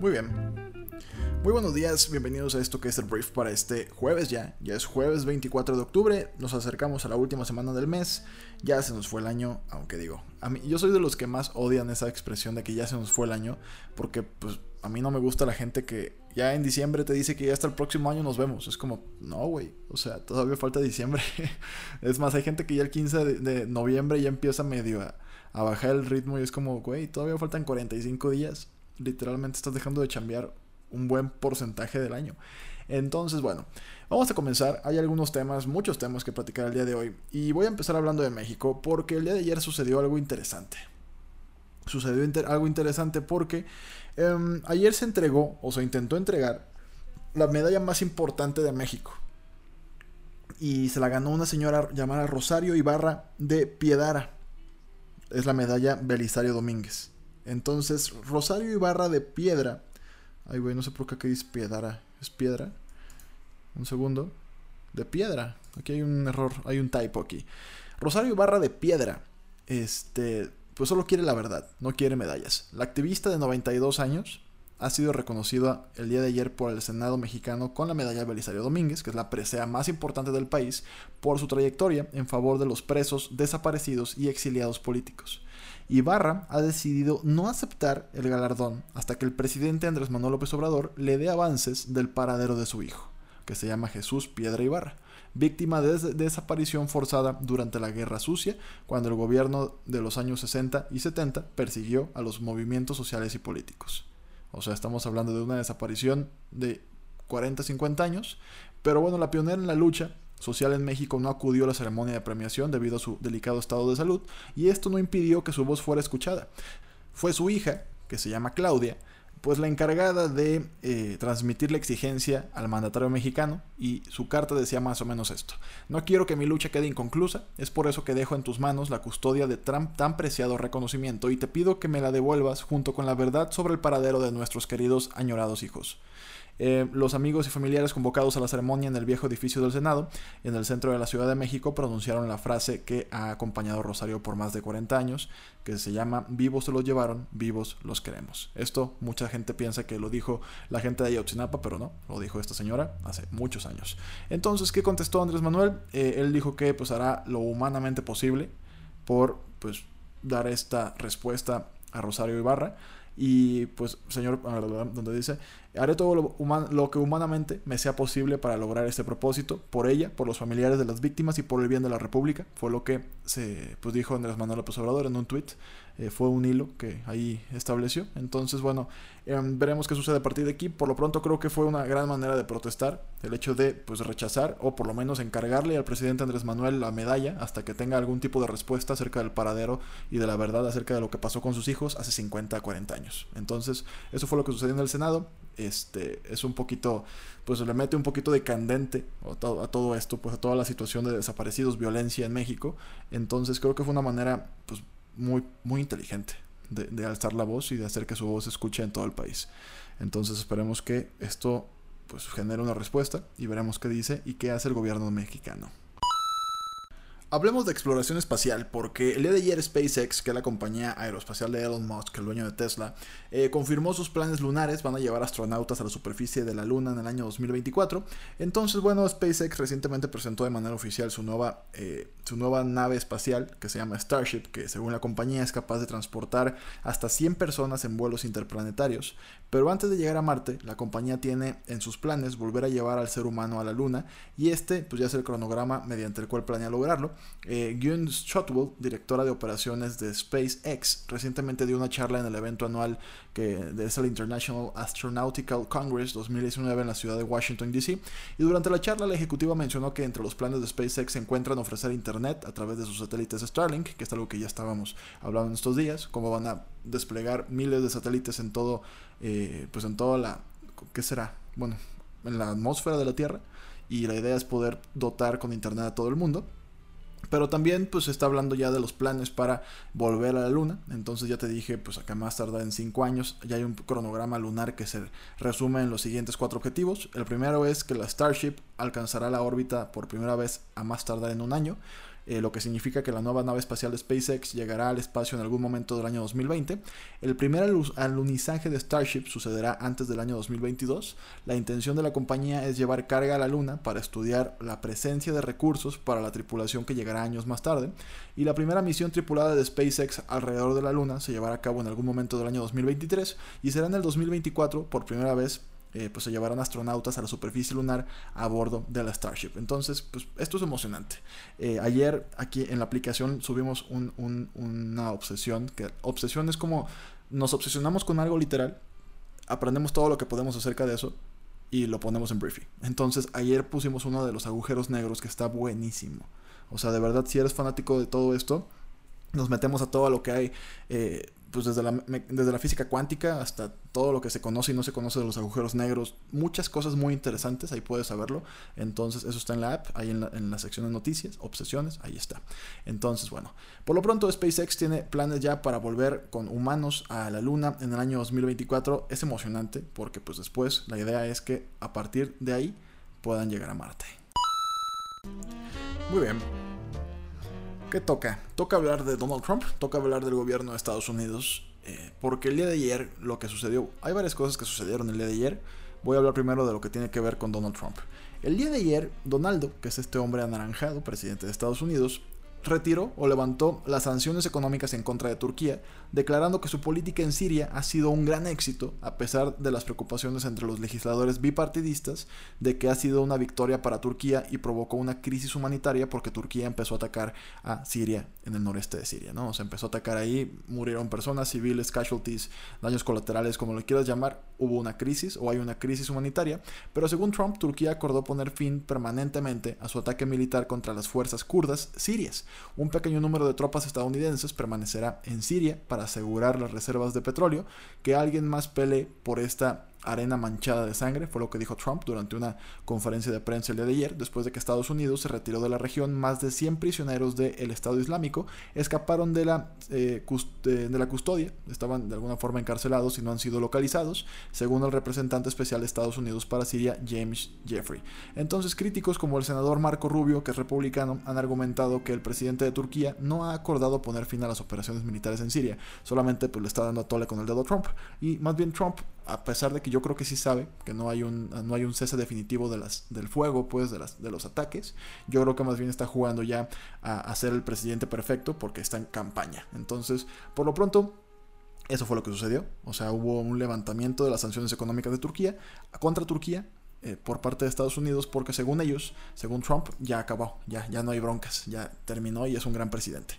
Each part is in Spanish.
Muy bien. Muy buenos días, bienvenidos a esto que es el brief para este jueves ya. Ya es jueves 24 de octubre, nos acercamos a la última semana del mes, ya se nos fue el año, aunque digo, a mí, yo soy de los que más odian esa expresión de que ya se nos fue el año, porque pues a mí no me gusta la gente que ya en diciembre te dice que ya hasta el próximo año nos vemos. Es como, no, güey, o sea, todavía falta diciembre. es más, hay gente que ya el 15 de, noviembre ya empieza medio a, a bajar el ritmo y es como, güey, todavía faltan 45 días literalmente estás dejando de chambear un buen porcentaje del año. Entonces, bueno, vamos a comenzar. Hay algunos temas, muchos temas que platicar el día de hoy. Y voy a empezar hablando de México porque el día de ayer sucedió algo interesante. Sucedió algo interesante porque em, ayer se entregó o se intentó entregar la medalla más importante de México. Y se la ganó una señora llamada Rosario Ibarra de Piedara. Es la medalla Belisario Domínguez. Entonces, Rosario Ibarra de Piedra. Ay, güey, no sé por qué dice Piedra. ¿Es piedra? Un segundo. De piedra. Aquí hay un error, hay un typo aquí. Rosario Ibarra de Piedra. Este, pues solo quiere la verdad, no quiere medallas. La activista de 92 años ha sido reconocida el día de ayer por el Senado mexicano con la medalla Belisario Domínguez, que es la presea más importante del país, por su trayectoria en favor de los presos, desaparecidos y exiliados políticos. Ibarra ha decidido no aceptar el galardón hasta que el presidente Andrés Manuel López Obrador le dé avances del paradero de su hijo, que se llama Jesús Piedra Ibarra, víctima de desaparición forzada durante la Guerra Sucia, cuando el gobierno de los años 60 y 70 persiguió a los movimientos sociales y políticos. O sea, estamos hablando de una desaparición de 40, 50 años, pero bueno, la pionera en la lucha social en México no acudió a la ceremonia de premiación debido a su delicado estado de salud y esto no impidió que su voz fuera escuchada. Fue su hija, que se llama Claudia, pues la encargada de eh, transmitir la exigencia al mandatario mexicano y su carta decía más o menos esto. No quiero que mi lucha quede inconclusa, es por eso que dejo en tus manos la custodia de tan preciado reconocimiento y te pido que me la devuelvas junto con la verdad sobre el paradero de nuestros queridos añorados hijos. Eh, los amigos y familiares convocados a la ceremonia en el viejo edificio del Senado, en el centro de la Ciudad de México, pronunciaron la frase que ha acompañado Rosario por más de 40 años, que se llama Vivos se los llevaron, vivos los queremos. Esto mucha gente piensa que lo dijo la gente de Ayotzinapa, pero no, lo dijo esta señora hace muchos años. Entonces, ¿qué contestó Andrés Manuel? Eh, él dijo que pues hará lo humanamente posible por pues dar esta respuesta a Rosario Ibarra. Y pues, señor, donde dice, haré todo lo, que humanamente me sea posible para lograr este propósito, por ella, por los familiares de las víctimas y por el bien de la República. Fue lo que se pues, dijo Andrés Manuel López Obrador en un tuit. Eh, fue un hilo que ahí estableció. Entonces, bueno, em, veremos qué sucede a partir de aquí. Por lo pronto creo que fue una gran manera de protestar el hecho de pues, rechazar o por lo menos encargarle al presidente Andrés Manuel la medalla hasta que tenga algún tipo de respuesta acerca del paradero y de la verdad acerca de lo que pasó con sus hijos hace 50 a 40 años. Entonces, eso fue lo que sucedió en el Senado. Este, es un poquito, pues le mete un poquito de candente a todo, a todo esto, pues a toda la situación de desaparecidos, violencia en México. Entonces creo que fue una manera, pues muy, muy inteligente de, alzar la voz y de hacer que su voz se escuche en todo el país. Entonces esperemos que esto pues genere una respuesta y veremos qué dice y qué hace el gobierno mexicano. Hablemos de exploración espacial, porque el día de ayer SpaceX, que es la compañía aeroespacial de Elon Musk, el dueño de Tesla, eh, confirmó sus planes lunares, van a llevar astronautas a la superficie de la Luna en el año 2024. Entonces, bueno, SpaceX recientemente presentó de manera oficial su nueva, eh, su nueva nave espacial, que se llama Starship, que según la compañía es capaz de transportar hasta 100 personas en vuelos interplanetarios. Pero antes de llegar a Marte, la compañía tiene en sus planes volver a llevar al ser humano a la Luna, y este pues ya es el cronograma mediante el cual planea lograrlo. Eh, Gunn Shotwell, directora de operaciones de SpaceX, recientemente dio una charla en el evento anual que es el International Astronautical Congress 2019 en la ciudad de Washington, D.C. Y durante la charla la ejecutiva mencionó que entre los planes de SpaceX se encuentran ofrecer internet a través de sus satélites Starlink, que es algo que ya estábamos hablando en estos días, cómo van a desplegar miles de satélites en todo, eh, pues en toda la, ¿qué será? Bueno, en la atmósfera de la Tierra. Y la idea es poder dotar con internet a todo el mundo. Pero también pues está hablando ya de los planes para volver a la luna. Entonces ya te dije pues acá más tarda en 5 años. Ya hay un cronograma lunar que se resume en los siguientes cuatro objetivos. El primero es que la Starship alcanzará la órbita por primera vez a más tardar en un año. Eh, lo que significa que la nueva nave espacial de SpaceX llegará al espacio en algún momento del año 2020. El primer alunizaje de Starship sucederá antes del año 2022. La intención de la compañía es llevar carga a la Luna para estudiar la presencia de recursos para la tripulación que llegará años más tarde. Y la primera misión tripulada de SpaceX alrededor de la Luna se llevará a cabo en algún momento del año 2023 y será en el 2024 por primera vez eh, pues se llevarán astronautas a la superficie lunar a bordo de la Starship. Entonces, pues esto es emocionante. Eh, ayer aquí en la aplicación subimos una obsesión, que obsesión es como nos obsesionamos con algo literal, aprendemos todo lo que podemos acerca de eso y lo ponemos en briefing. Entonces, ayer pusimos uno de los agujeros negros que está buenísimo. O sea, de verdad, si eres fanático de todo esto, nos metemos a todo lo que hay. Eh, pues desde la, desde la física cuántica hasta todo lo que se conoce y no se conoce de los agujeros negros, muchas cosas muy interesantes, ahí puedes saberlo. Entonces, eso está en la app, ahí en la, en la sección de noticias, obsesiones, ahí está. Entonces, bueno, por lo pronto SpaceX tiene planes ya para volver con humanos a la Luna en el año 2024. Es emocionante porque pues después la idea es que a partir de ahí puedan llegar a Marte. Muy bien, ¿Qué toca? Toca hablar de Donald Trump, toca hablar del gobierno de Estados Unidos, eh, porque el día de ayer lo que sucedió, hay varias cosas que sucedieron el día de ayer, voy a hablar primero de lo que tiene que ver con Donald Trump. El día de ayer, Donaldo, que es este hombre anaranjado, presidente de Estados Unidos, retiró o levantó las sanciones económicas en contra de Turquía, declarando que su política en Siria ha sido un gran éxito, a pesar de las preocupaciones entre los legisladores bipartidistas de que ha sido una victoria para Turquía y provocó una crisis humanitaria porque Turquía empezó a atacar a Siria en el noreste de Siria, ¿no? Se empezó a atacar ahí, murieron personas civiles, casualties, daños colaterales, como lo quieras llamar, hubo una crisis o hay una crisis humanitaria, pero según Trump, Turquía acordó poner fin permanentemente a su ataque militar contra las fuerzas kurdas sirias un pequeño número de tropas estadounidenses permanecerá en Siria para asegurar las reservas de petróleo, que alguien más pelee por esta arena manchada de sangre, fue lo que dijo Trump durante una conferencia de prensa el día de ayer, después de que Estados Unidos se retiró de la región, más de 100 prisioneros del Estado Islámico escaparon de la, eh, de la custodia, estaban de alguna forma encarcelados y no han sido localizados, según el representante especial de Estados Unidos para Siria, James Jeffrey. Entonces, críticos como el senador Marco Rubio, que es republicano, han argumentado que el presidente de Turquía no ha acordado poner fin a las operaciones militares en Siria, solamente pues le está dando a tole con el dedo a Trump, y más bien Trump a pesar de que yo creo que sí sabe que no hay un, no hay un cese definitivo de las, del fuego, pues, de, las, de los ataques, yo creo que más bien está jugando ya a, a ser el presidente perfecto porque está en campaña. Entonces, por lo pronto, eso fue lo que sucedió. O sea, hubo un levantamiento de las sanciones económicas de Turquía contra Turquía eh, por parte de Estados Unidos porque según ellos, según Trump, ya acabó, ya, ya no hay broncas, ya terminó y es un gran presidente.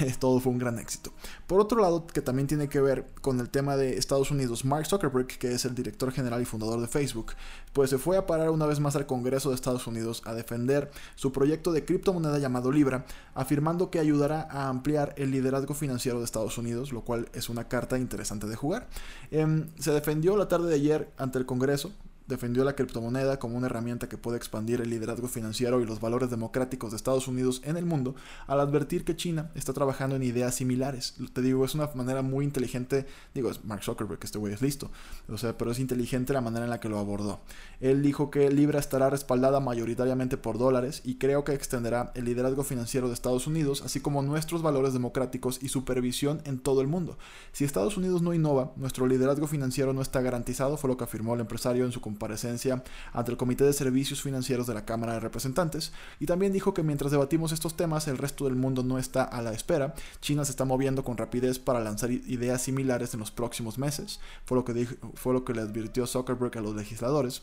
Todo fue un gran éxito. Por otro lado, que también tiene que ver con el tema de Estados Unidos, Mark Zuckerberg, que es el director general y fundador de Facebook, pues se fue a parar una vez más al Congreso de Estados Unidos a defender su proyecto de criptomoneda llamado Libra, afirmando que ayudará a ampliar el liderazgo financiero de Estados Unidos, lo cual es una carta interesante de jugar. Em, se defendió la tarde de ayer ante el Congreso, defendió la criptomoneda como una herramienta que puede expandir el liderazgo financiero y los valores democráticos de Estados Unidos en el mundo, al advertir que China está trabajando en ideas similares. Te digo, es una manera muy inteligente, digo, es Mark Zuckerberg, este güey es listo, o sea, pero es inteligente la manera en la que lo abordó. Él dijo que Libra estará respaldada mayoritariamente por dólares y creo que extenderá el liderazgo financiero de Estados Unidos, así como nuestros valores democráticos y supervisión en todo el mundo. Si Estados Unidos no innova, nuestro liderazgo financiero no está garantizado, fue lo que afirmó el empresario en su comparecencia ante el Comité de Servicios Financieros de la Cámara de Representantes, y también dijo que mientras debatimos estos temas, el resto del mundo no está a la espera. China se está moviendo con rapidez para lanzar ideas similares en los próximos meses, fue lo que, dijo, fue lo que le advirtió Zuckerberg a los legisladores.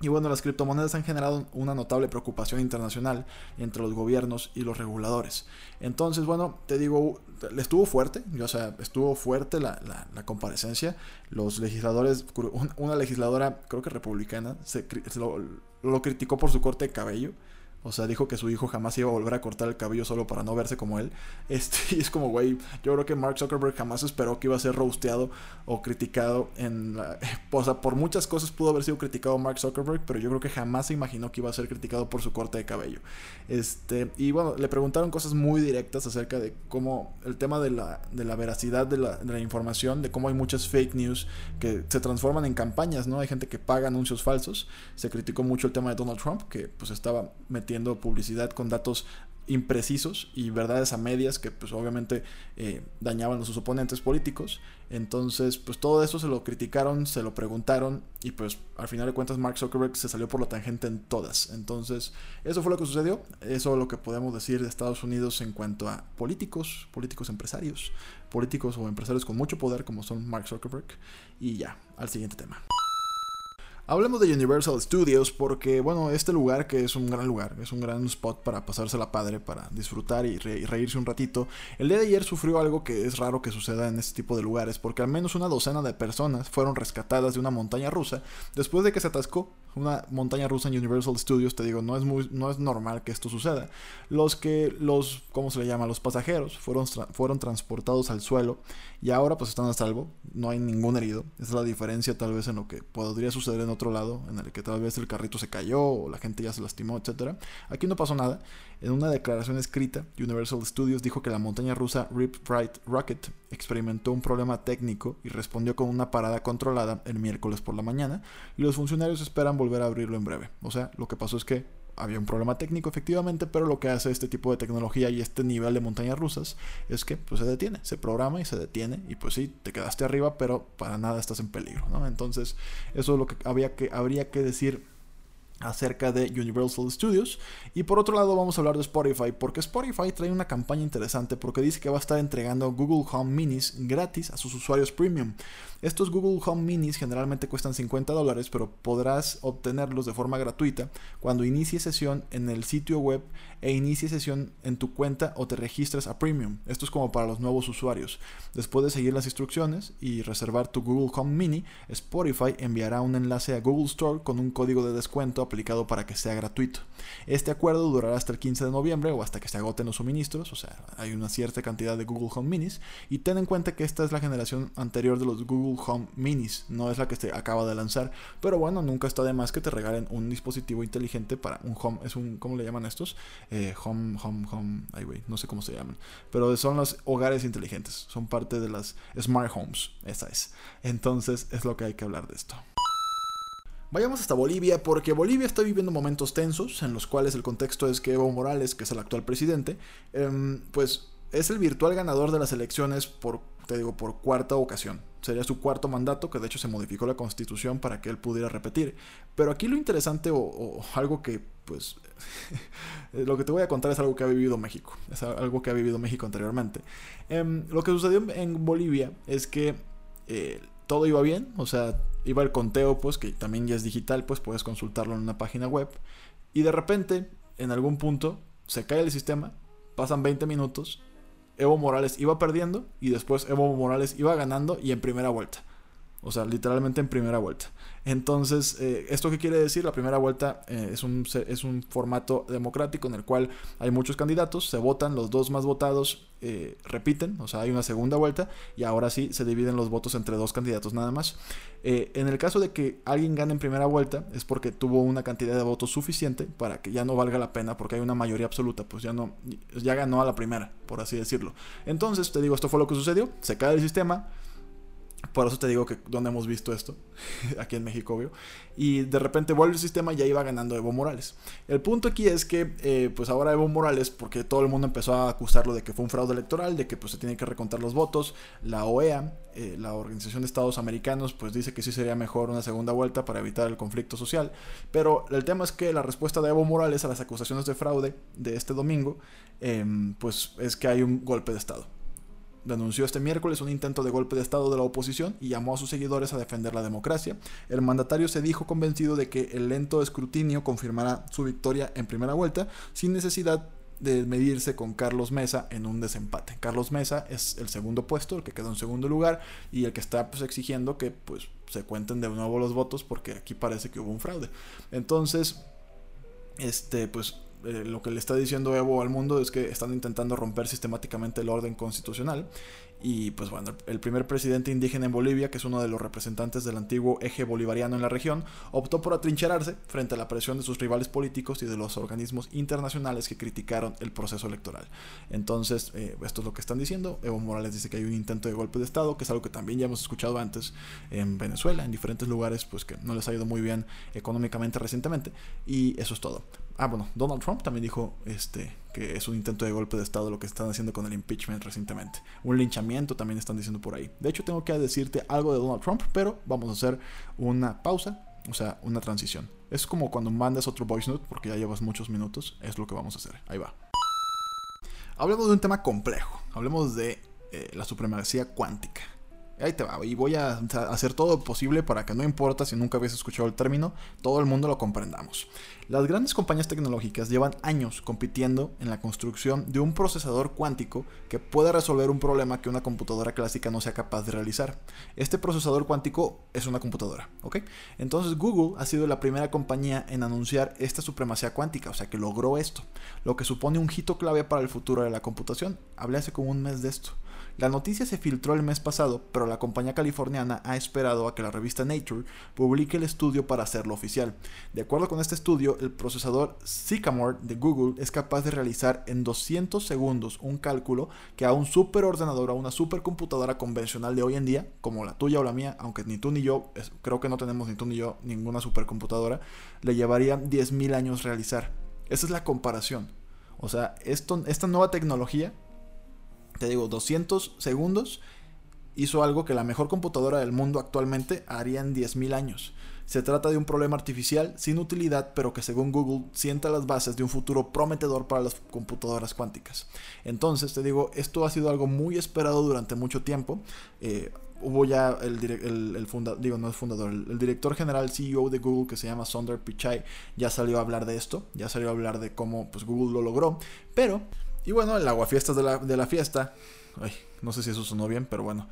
Y bueno, las criptomonedas han generado una notable preocupación internacional entre los gobiernos y los reguladores. Entonces, bueno, te digo, estuvo fuerte, o sea, estuvo fuerte la, comparecencia. Los legisladores, una legisladora, creo que republicana, se, lo criticó por su corte de cabello. O sea, dijo que su hijo jamás iba a volver a cortar el cabello solo para no verse como él. Este, y es como, güey, yo creo que Mark Zuckerberg jamás esperó que iba a ser roasteado o criticado en la... O sea, por muchas cosas pudo haber sido criticado Mark Zuckerberg, pero yo creo que jamás se imaginó que iba a ser criticado por su corte de cabello. Este, y bueno, le preguntaron cosas muy directas acerca de cómo el tema de la, de la veracidad de la, de la información, de cómo hay muchas fake news que se transforman en campañas, ¿no? Hay gente que paga anuncios falsos. Se criticó mucho el tema de Donald Trump, que pues estaba metiendo publicidad con datos imprecisos y verdades a medias que pues obviamente eh, dañaban a sus oponentes políticos. Entonces pues todo eso se lo criticaron, se lo preguntaron y pues al final de cuentas Mark Zuckerberg se salió por la tangente en todas. Entonces eso fue lo que sucedió, eso es lo que podemos decir de Estados Unidos en cuanto a políticos, políticos empresarios, políticos o empresarios con mucho poder como son Mark Zuckerberg y ya, al siguiente tema. Hablemos de Universal Studios porque, bueno, este lugar que es un gran lugar, es un gran spot para pasársela padre, para disfrutar y, reírse un ratito, el día de ayer sufrió algo que es raro que suceda en este tipo de lugares porque al menos una docena de personas fueron rescatadas de una montaña rusa después de que se atascó una montaña rusa en Universal Studios, te digo, no es, muy, no es normal que esto suceda. Los que, los, ¿cómo se le llama? Los pasajeros fueron, fueron transportados al suelo y ahora pues están a salvo, no hay ningún herido. Esa es la diferencia tal vez en lo que podría suceder en otro lado, en el que tal vez el carrito se cayó o la gente ya se lastimó, etc. Aquí no pasó nada. En una declaración escrita, Universal Studios dijo que la montaña rusa Rip Ride Rocket experimentó un problema técnico y respondió con una parada controlada el miércoles por la mañana y los funcionarios esperan volver a abrirlo en breve. O sea, lo que pasó es que había un problema técnico efectivamente, pero lo que hace este tipo de tecnología y este nivel de montañas rusas es que pues, se detiene, se programa y se detiene y pues sí, te quedaste arriba, pero para nada estás en peligro, ¿no? Entonces, eso es lo que, había que habría que decir acerca de Universal Studios. Y por otro lado vamos a hablar de Spotify, porque Spotify trae una campaña interesante porque dice que va a estar entregando Google Home Minis gratis a sus usuarios premium. Estos Google Home Minis generalmente cuestan 50 dólares, pero podrás obtenerlos de forma gratuita cuando inicie sesión en el sitio web e inicie sesión en tu cuenta o te registres a Premium. Esto es como para los nuevos usuarios. Después de seguir las instrucciones y reservar tu Google Home Mini, Spotify enviará un enlace a Google Store con un código de descuento aplicado para que sea gratuito. Este acuerdo durará hasta el 15 de noviembre o hasta que se agoten los suministros, o sea, hay una cierta cantidad de Google Home Minis y ten en cuenta que esta es la generación anterior de los Google Home Minis, no es la que se acaba de lanzar, pero bueno, nunca está de más que te regalen un dispositivo inteligente para un home, es un, ¿cómo le llaman estos? Eh, home, home, home, ay güey, no sé cómo se llaman, pero son los hogares inteligentes, son parte de las smart homes, esa es. Entonces es lo que hay que hablar de esto. Vayamos hasta Bolivia porque Bolivia está viviendo momentos tensos en los cuales el contexto es que Evo Morales, que es el actual presidente, em, pues es el virtual ganador de las elecciones por, te digo, por cuarta ocasión. Sería su cuarto mandato, que de hecho se modificó la constitución para que él pudiera repetir. Pero aquí lo interesante o, algo que, pues, lo que te voy a contar es algo que ha vivido México. Es algo que ha vivido México anteriormente. Em, lo que sucedió en Bolivia es que eh, todo iba bien, o sea, iba el conteo, pues, que también ya es digital, pues puedes consultarlo en una página web. Y de repente, en algún punto, se cae el sistema, pasan 20 minutos, Evo Morales iba perdiendo y después Evo Morales iba ganando y en primera vuelta. O sea, literalmente en primera vuelta. Entonces, eh, ¿esto qué quiere decir? La primera vuelta eh, es, un, es un formato democrático en el cual hay muchos candidatos, se votan, los dos más votados eh, repiten, o sea, hay una segunda vuelta y ahora sí se dividen los votos entre dos candidatos nada más. en el caso de que alguien gane en primera vuelta es porque tuvo una cantidad de votos suficiente para que ya no valga la pena porque hay una mayoría absoluta, pues ya no, ya ganó a la primera, por así decirlo. Entonces, te digo, esto fue lo que sucedió, se cae el sistema, por eso te digo que donde hemos visto esto, aquí en México. Y de repente vuelve el sistema y ya iba ganando Evo Morales. El punto aquí es que, eh, pues ahora Evo Morales, porque todo el mundo empezó a acusarlo de que fue un fraude electoral, de que pues se tiene que recontar los votos, la OEA, eh, la Organización de Estados Americanos, pues dice que sí sería mejor una segunda vuelta para evitar el conflicto social. Pero el tema es que la respuesta de Evo Morales a las acusaciones de fraude de este domingo, em, pues es que hay un golpe de Estado denunció este miércoles un intento de golpe de Estado de la oposición y llamó a sus seguidores a defender la democracia. El mandatario se dijo convencido de que el lento escrutinio confirmará su victoria en primera vuelta sin necesidad de medirse con Carlos Mesa en un desempate. Carlos Mesa es el segundo puesto, el que quedó en segundo lugar y el que está pues, exigiendo que pues, se cuenten de nuevo los votos porque aquí parece que hubo un fraude. Entonces, este, pues eh, lo que le está diciendo Evo al mundo es que están intentando romper sistemáticamente el orden constitucional y pues bueno, el primer presidente indígena en Bolivia, que es uno de los representantes del antiguo eje bolivariano en la región, optó por atrincherarse frente a la presión de sus rivales políticos y de los organismos internacionales que criticaron el proceso electoral. Entonces, eh, esto es lo que están diciendo. Evo Morales dice que hay un intento de golpe de Estado, que es algo que también ya hemos escuchado antes en Venezuela, en diferentes lugares, pues que no les ha ido muy bien económicamente recientemente. Y eso es todo. Ah, bueno, Donald Trump también dijo este, que es un intento de golpe de Estado lo que están haciendo con el impeachment recientemente. Un linchamiento también están diciendo por ahí. De hecho, tengo que decirte algo de Donald Trump, pero vamos a hacer una pausa, o sea, una transición. Es como cuando mandas otro voice note, porque ya llevas muchos minutos, es lo que vamos a hacer. Ahí va. Hablemos de un tema complejo. Hablemos de eh, la supremacía cuántica. Ahí te va, y voy a hacer todo posible para que no importa si nunca habías escuchado el término, todo el mundo lo comprendamos. Las grandes compañías tecnológicas llevan años compitiendo en la construcción de un procesador cuántico que pueda resolver un problema que una computadora clásica no sea capaz de realizar. Este procesador cuántico es una computadora, ¿ok? Entonces Google ha sido la primera compañía en anunciar esta supremacía cuántica, o sea que logró esto, lo que supone un hito clave para el futuro de la computación. Hablé hace como un mes de esto. La noticia se filtró el mes pasado, pero la compañía californiana ha esperado a que la revista Nature publique el estudio para hacerlo oficial. De acuerdo con este estudio, el procesador Sycamore de Google es capaz de realizar en 200 segundos un cálculo que a un superordenador, a una supercomputadora convencional de hoy en día, como la tuya o la mía, aunque ni tú ni yo, creo que no tenemos ni tú ni yo ninguna supercomputadora, le llevaría 10.000 años realizar. Esa es la comparación. O sea, esto, esta nueva tecnología te digo, 200 segundos, hizo algo que la mejor computadora del mundo actualmente haría en 10.000 años. Se trata de un problema artificial sin utilidad, pero que según Google sienta las bases de un futuro prometedor para las computadoras cuánticas. Entonces, te digo, esto ha sido algo muy esperado durante mucho tiempo. Eh, hubo ya el, el, digo, no es fundador, el, director general CEO de Google que se llama Sundar Pichai ya salió a hablar de esto, ya salió a hablar de cómo pues, Google lo logró, pero y bueno, el aguafiestas de la, de la fiesta, ay, no sé si eso sonó bien, pero bueno,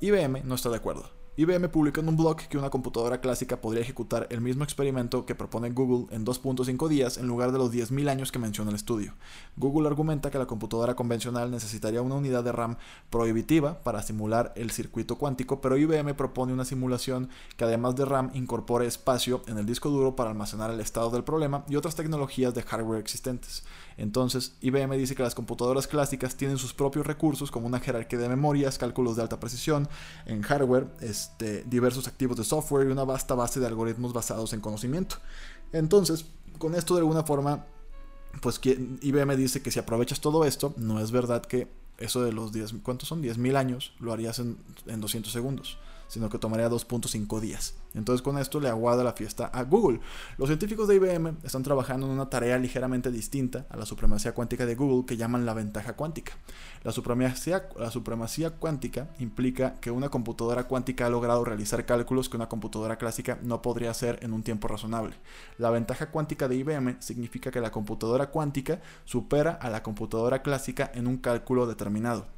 IBM no está de acuerdo. IBM publicó en un blog que una computadora clásica podría ejecutar el mismo experimento que propone Google en 2.5 días en lugar de los 10.000 años que menciona el estudio. Google argumenta que la computadora convencional necesitaría una unidad de RAM prohibitiva para simular el circuito cuántico, pero IBM propone una simulación que además de RAM incorpore espacio en el disco duro para almacenar el estado del problema y otras tecnologías de hardware existentes. Entonces, IBM dice que las computadoras clásicas tienen sus propios recursos como una jerarquía de memorias, cálculos de alta precisión en hardware, este, diversos activos de software y una vasta base de algoritmos basados en conocimiento. Entonces, con esto de alguna forma, pues IBM dice que si aprovechas todo esto, no es verdad que eso de los 10, ¿cuántos son? 10.000 años, lo harías en, en 200 segundos sino que tomaría 2.5 días. Entonces con esto le aguada la fiesta a Google. Los científicos de IBM están trabajando en una tarea ligeramente distinta a la supremacía cuántica de Google que llaman la ventaja cuántica. La supremacía, la supremacía cuántica implica que una computadora cuántica ha logrado realizar cálculos que una computadora clásica no podría hacer en un tiempo razonable. La ventaja cuántica de IBM significa que la computadora cuántica supera a la computadora clásica en un cálculo determinado.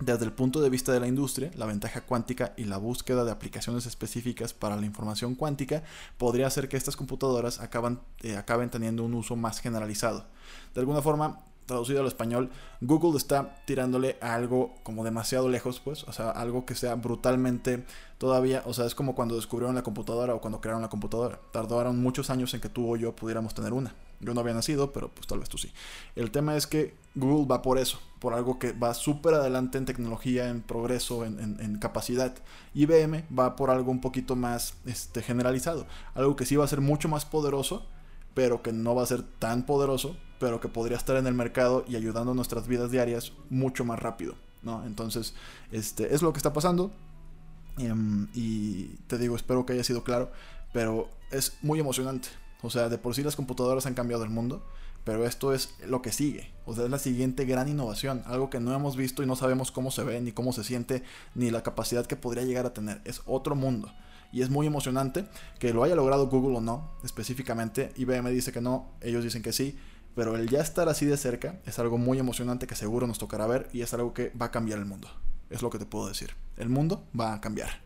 Desde el punto de vista de la industria, la ventaja cuántica y la búsqueda de aplicaciones específicas para la información cuántica podría hacer que estas computadoras eh, acaben teniendo un uso más generalizado. De alguna forma, traducido al español, Google está tirándole a algo como demasiado lejos, pues, o sea, algo que sea brutalmente todavía, o sea, es como cuando descubrieron la computadora o cuando crearon la computadora. Tardaron muchos años en que tú o yo pudiéramos tener una. Yo no había nacido, pero pues tal vez tú sí. El tema es que Google va por eso, por algo que va súper adelante en tecnología, en progreso, en, capacidad. IBM va por algo un poquito más este, generalizado, algo que sí va a ser mucho más poderoso, pero que no va a ser tan poderoso pero que podría estar en el mercado y ayudando a nuestras vidas diarias mucho más rápido, ¿no? Entonces, este, es lo que está pasando. Em, y te digo, espero que haya sido claro, pero es muy emocionante. O sea, de por sí las computadoras han cambiado el mundo, pero esto es lo que sigue. O sea, es la siguiente gran innovación, algo que no hemos visto y no sabemos cómo se ve, ni cómo se siente, ni la capacidad que podría llegar a tener. Es otro mundo. Y es muy emocionante que lo haya logrado Google o no, específicamente. IBM dice que no, ellos dicen que sí pero el ya estar así de cerca es algo muy emocionante que seguro nos tocará ver y es algo que va a cambiar el mundo. Es lo que te puedo decir. El mundo va a cambiar.